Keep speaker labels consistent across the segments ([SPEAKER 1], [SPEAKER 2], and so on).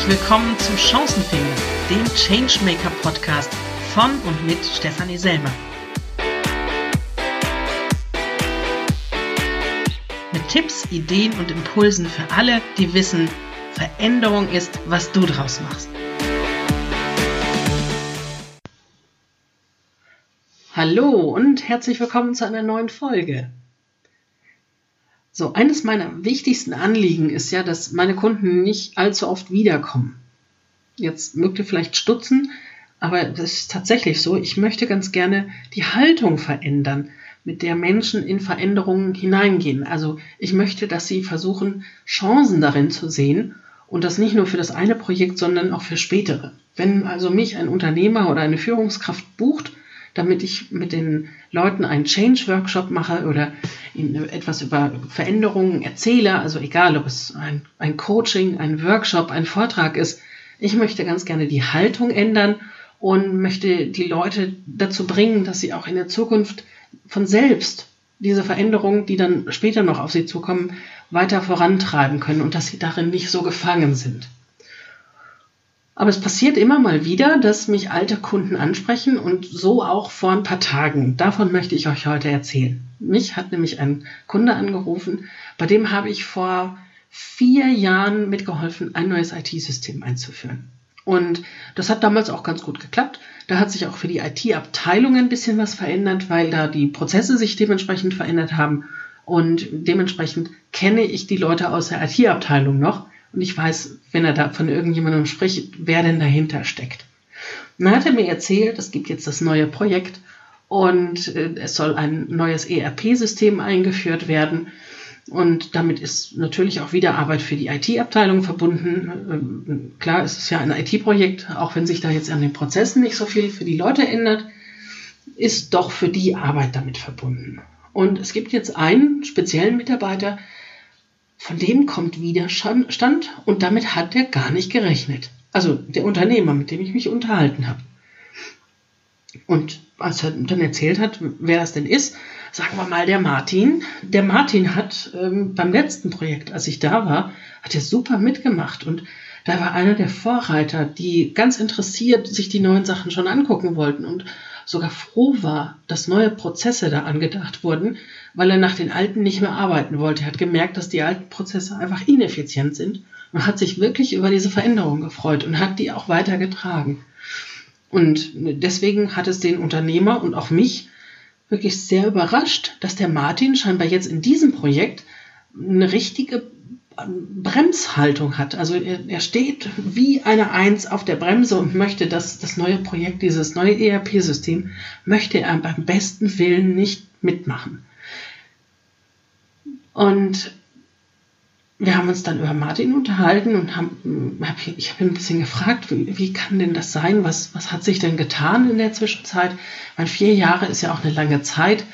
[SPEAKER 1] herzlich willkommen zu Chancenfinger, dem Changemaker Podcast von und mit Stefanie Selmer. Mit Tipps, Ideen und Impulsen für alle, die wissen, Veränderung ist, was du draus machst. Hallo und herzlich willkommen zu einer neuen Folge. So, eines meiner wichtigsten Anliegen ist ja, dass meine Kunden nicht allzu oft wiederkommen. Jetzt mögt ihr vielleicht stutzen, aber das ist tatsächlich so. Ich möchte ganz gerne die Haltung verändern, mit der Menschen in Veränderungen hineingehen. Also ich möchte, dass sie versuchen, Chancen darin zu sehen und das nicht nur für das eine Projekt, sondern auch für spätere. Wenn also mich ein Unternehmer oder eine Führungskraft bucht, damit ich mit den Leuten einen Change-Workshop mache oder ihnen etwas über Veränderungen erzähle. Also egal, ob es ein, ein Coaching, ein Workshop, ein Vortrag ist. Ich möchte ganz gerne die Haltung ändern und möchte die Leute dazu bringen, dass sie auch in der Zukunft von selbst diese Veränderungen, die dann später noch auf sie zukommen, weiter vorantreiben können und dass sie darin nicht so gefangen sind. Aber es passiert immer mal wieder, dass mich alte Kunden ansprechen und so auch vor ein paar Tagen. Davon möchte ich euch heute erzählen. Mich hat nämlich ein Kunde angerufen, bei dem habe ich vor vier Jahren mitgeholfen, ein neues IT-System einzuführen. Und das hat damals auch ganz gut geklappt. Da hat sich auch für die IT-Abteilung ein bisschen was verändert, weil da die Prozesse sich dementsprechend verändert haben. Und dementsprechend kenne ich die Leute aus der IT-Abteilung noch und ich weiß, wenn er da von irgendjemandem spricht, wer denn dahinter steckt. Und dann hat er mir erzählt, es gibt jetzt das neue Projekt und äh, es soll ein neues ERP-System eingeführt werden. Und damit ist natürlich auch wieder Arbeit für die IT-Abteilung verbunden. Ähm, klar, es ist ja ein IT-Projekt, auch wenn sich da jetzt an den Prozessen nicht so viel für die Leute ändert, ist doch für die Arbeit damit verbunden. Und es gibt jetzt einen speziellen Mitarbeiter, von dem kommt Widerstand und damit hat er gar nicht gerechnet. Also der Unternehmer, mit dem ich mich unterhalten habe. Und als er dann erzählt hat, wer das denn ist, sagen wir mal der Martin. Der Martin hat ähm, beim letzten Projekt, als ich da war, hat er super mitgemacht und da war einer der Vorreiter, die ganz interessiert sich die neuen Sachen schon angucken wollten und sogar froh war, dass neue Prozesse da angedacht wurden, weil er nach den alten nicht mehr arbeiten wollte. Er hat gemerkt, dass die alten Prozesse einfach ineffizient sind und hat sich wirklich über diese Veränderung gefreut und hat die auch weitergetragen. Und deswegen hat es den Unternehmer und auch mich wirklich sehr überrascht, dass der Martin scheinbar jetzt in diesem Projekt eine richtige Bremshaltung hat. Also er, er, steht wie eine Eins auf der Bremse und möchte, dass das neue Projekt, dieses neue ERP-System, möchte er beim besten Willen nicht mitmachen. Und wir haben uns dann über Martin unterhalten und haben, hab, ich habe ihn ein bisschen gefragt, wie, wie, kann denn das sein? Was, was hat sich denn getan in der Zwischenzeit? Weil vier Jahre ist ja auch eine lange Zeit.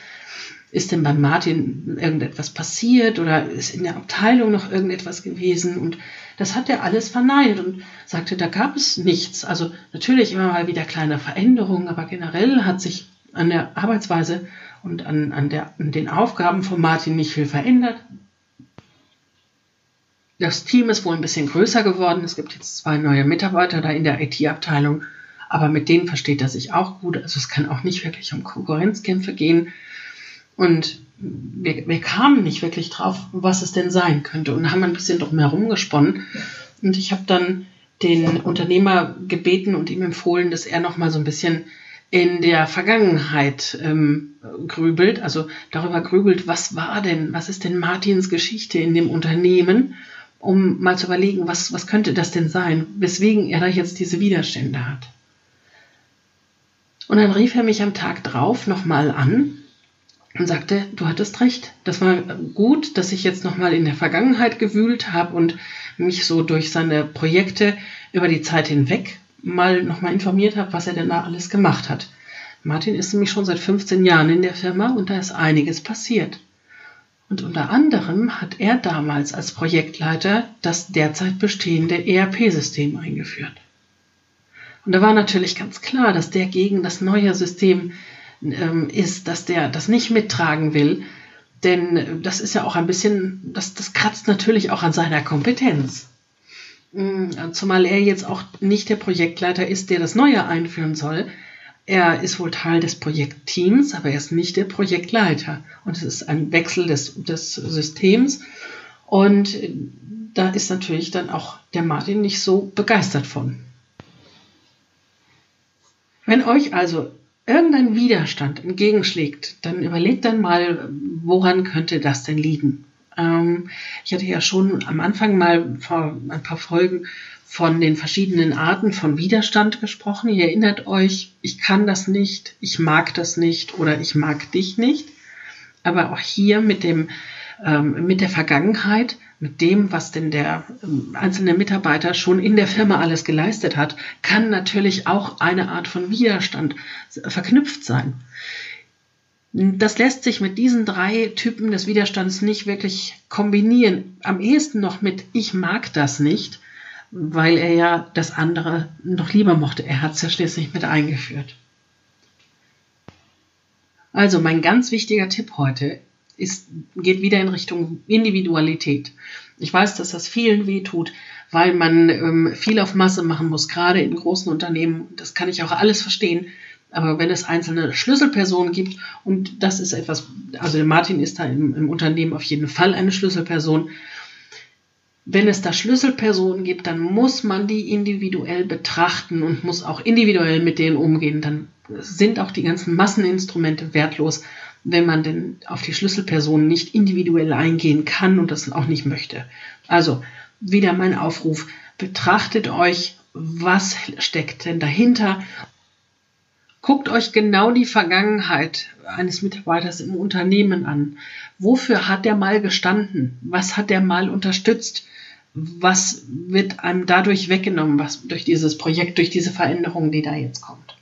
[SPEAKER 1] Ist denn bei Martin irgendetwas passiert oder ist in der Abteilung noch irgendetwas gewesen? Und das hat er alles verneint und sagte, da gab es nichts. Also natürlich immer mal wieder kleine Veränderungen, aber generell hat sich an der Arbeitsweise und an, an, der, an den Aufgaben von Martin nicht viel verändert. Das Team ist wohl ein bisschen größer geworden. Es gibt jetzt zwei neue Mitarbeiter da in der IT-Abteilung, aber mit denen versteht er sich auch gut. Also es kann auch nicht wirklich um Konkurrenzkämpfe gehen. Und wir, wir kamen nicht wirklich drauf, was es denn sein könnte und haben ein bisschen drum herum gesponnen. Und ich habe dann den Unternehmer gebeten und ihm empfohlen, dass er noch mal so ein bisschen in der Vergangenheit ähm, grübelt, also darüber grübelt, was war denn, was ist denn Martins Geschichte in dem Unternehmen, um mal zu überlegen, was, was könnte das denn sein, weswegen er da jetzt diese Widerstände hat. Und dann rief er mich am Tag drauf nochmal an und sagte, du hattest recht. Das war gut, dass ich jetzt nochmal in der Vergangenheit gewühlt habe und mich so durch seine Projekte über die Zeit hinweg mal nochmal informiert habe, was er denn da alles gemacht hat. Martin ist nämlich schon seit 15 Jahren in der Firma und da ist einiges passiert. Und unter anderem hat er damals als Projektleiter das derzeit bestehende ERP-System eingeführt. Und da war natürlich ganz klar, dass der gegen das neue System ähm, ist, dass der das nicht mittragen will. Denn das ist ja auch ein bisschen, das, das kratzt natürlich auch an seiner Kompetenz. Mm, zumal er jetzt auch nicht der Projektleiter ist, der das Neue einführen soll. Er ist wohl Teil des Projektteams, aber er ist nicht der Projektleiter. Und es ist ein Wechsel des, des Systems. Und da ist natürlich dann auch der Martin nicht so begeistert von. Wenn euch also irgendein Widerstand entgegenschlägt, dann überlegt dann mal, woran könnte das denn liegen? Ähm, ich hatte ja schon am Anfang mal vor ein paar Folgen von den verschiedenen Arten von Widerstand gesprochen. Ihr erinnert euch, ich kann das nicht, ich mag das nicht oder ich mag dich nicht. Aber auch hier mit dem, ähm, mit der Vergangenheit mit dem, was denn der ähm, einzelne Mitarbeiter schon in der Firma alles geleistet hat, kann natürlich auch eine Art von Widerstand verknüpft sein. Das lässt sich mit diesen drei Typen des Widerstands nicht wirklich kombinieren. Am ehesten noch mit Ich mag das nicht, weil er ja das andere noch lieber mochte. Er hat es ja schließlich mit eingeführt. Also mein ganz wichtiger Tipp heute ist, geht wieder in Richtung Individualität. Ich weiß, dass das vielen wehtut, weil man ähm, viel auf Masse machen muss, gerade in großen Unternehmen. Das kann ich auch alles verstehen. Aber wenn es einzelne Schlüsselpersonen gibt, und das ist etwas, also der Martin ist da im, im Unternehmen auf jeden Fall eine Schlüsselperson, wenn es da Schlüsselpersonen gibt, dann muss man die individuell betrachten und muss auch individuell mit denen umgehen. Dann sind auch die ganzen Masseninstrumente wertlos wenn man denn auf die Schlüsselpersonen nicht individuell eingehen kann und das auch nicht möchte. Also wieder mein Aufruf, betrachtet euch, was steckt denn dahinter. Guckt euch genau die Vergangenheit eines Mitarbeiters im Unternehmen an. Wofür hat der mal gestanden? Was hat der mal unterstützt? Was wird einem dadurch weggenommen, was durch dieses Projekt, durch diese Veränderung, die da jetzt kommt?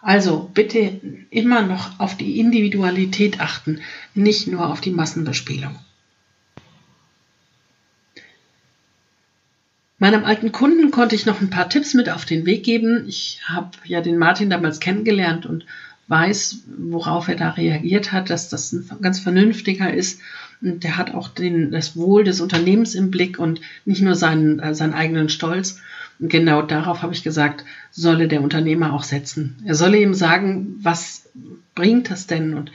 [SPEAKER 1] Also bitte immer noch auf die Individualität achten, nicht nur auf die Massenbespielung. Meinem alten Kunden konnte ich noch ein paar Tipps mit auf den Weg geben. Ich habe ja den Martin damals kennengelernt und weiß, worauf er da reagiert hat, dass das ein ganz vernünftiger ist. Und der hat auch den, das Wohl des Unternehmens im Blick und nicht nur seinen, äh, seinen eigenen Stolz. Genau darauf habe ich gesagt, solle der Unternehmer auch setzen. Er solle ihm sagen, was bringt das denn? Und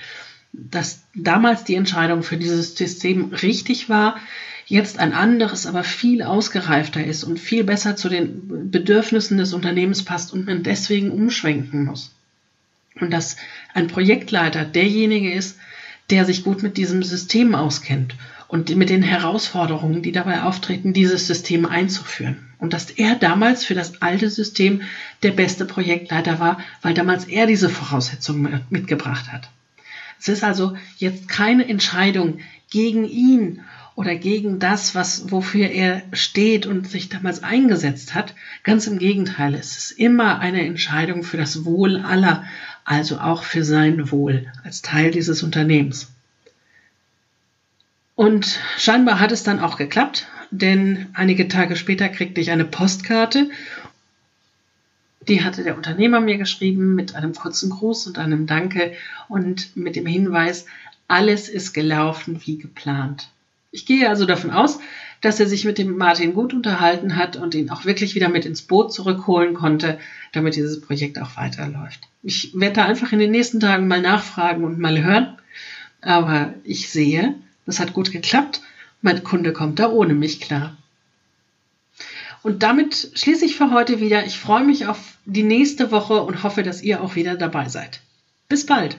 [SPEAKER 1] dass damals die Entscheidung für dieses System richtig war, jetzt ein anderes, aber viel ausgereifter ist und viel besser zu den Bedürfnissen des Unternehmens passt und man deswegen umschwenken muss. Und dass ein Projektleiter derjenige ist, der sich gut mit diesem System auskennt und mit den Herausforderungen, die dabei auftreten, dieses System einzuführen. Und dass er damals für das alte System der beste Projektleiter war, weil damals er diese Voraussetzungen mitgebracht hat. Es ist also jetzt keine Entscheidung gegen ihn oder gegen das, was, wofür er steht und sich damals eingesetzt hat. Ganz im Gegenteil, es ist immer eine Entscheidung für das Wohl aller, also auch für sein Wohl als Teil dieses Unternehmens. Und scheinbar hat es dann auch geklappt, denn einige Tage später kriegte ich eine Postkarte. Die hatte der Unternehmer mir geschrieben mit einem kurzen Gruß und einem Danke und mit dem Hinweis, alles ist gelaufen wie geplant. Ich gehe also davon aus, dass er sich mit dem Martin gut unterhalten hat und ihn auch wirklich wieder mit ins Boot zurückholen konnte, damit dieses Projekt auch weiterläuft. Ich werde da einfach in den nächsten Tagen mal nachfragen und mal hören. Aber ich sehe, das hat gut geklappt. Mein Kunde kommt da ohne mich klar. Und damit schließe ich für heute wieder. Ich freue mich auf die nächste Woche und hoffe, dass ihr auch wieder dabei seid. Bis bald.